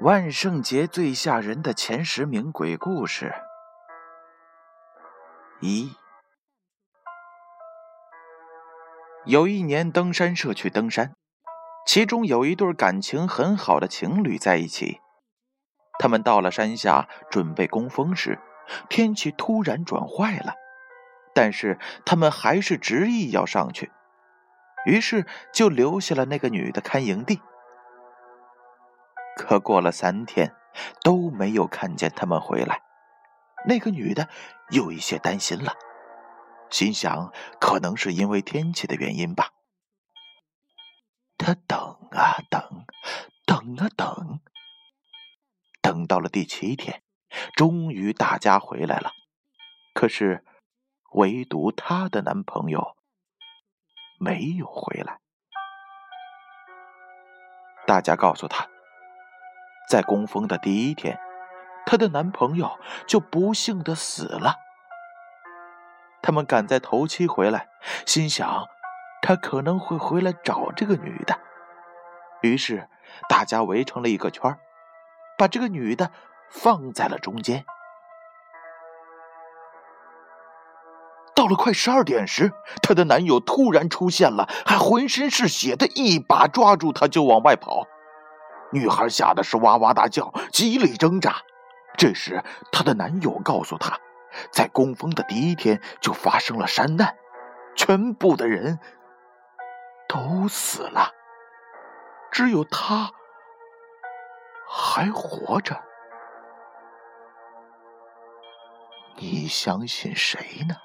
万圣节最吓人的前十名鬼故事：一，有一年登山社去登山，其中有一对感情很好的情侣在一起。他们到了山下准备攻峰时，天气突然转坏了，但是他们还是执意要上去，于是就留下了那个女的看营地。可过了三天，都没有看见他们回来。那个女的有一些担心了，心想可能是因为天气的原因吧。她等啊等，等啊等，等到了第七天，终于大家回来了。可是，唯独她的男朋友没有回来。大家告诉她。在供奉的第一天，她的男朋友就不幸的死了。他们赶在头七回来，心想他可能会回来找这个女的，于是大家围成了一个圈把这个女的放在了中间。到了快十二点时，她的男友突然出现了，还浑身是血的一把抓住她就往外跑。女孩吓得是哇哇大叫，极力挣扎。这时，她的男友告诉她，在攻峰的第一天就发生了山难，全部的人都死了，只有她还活着。你相信谁呢？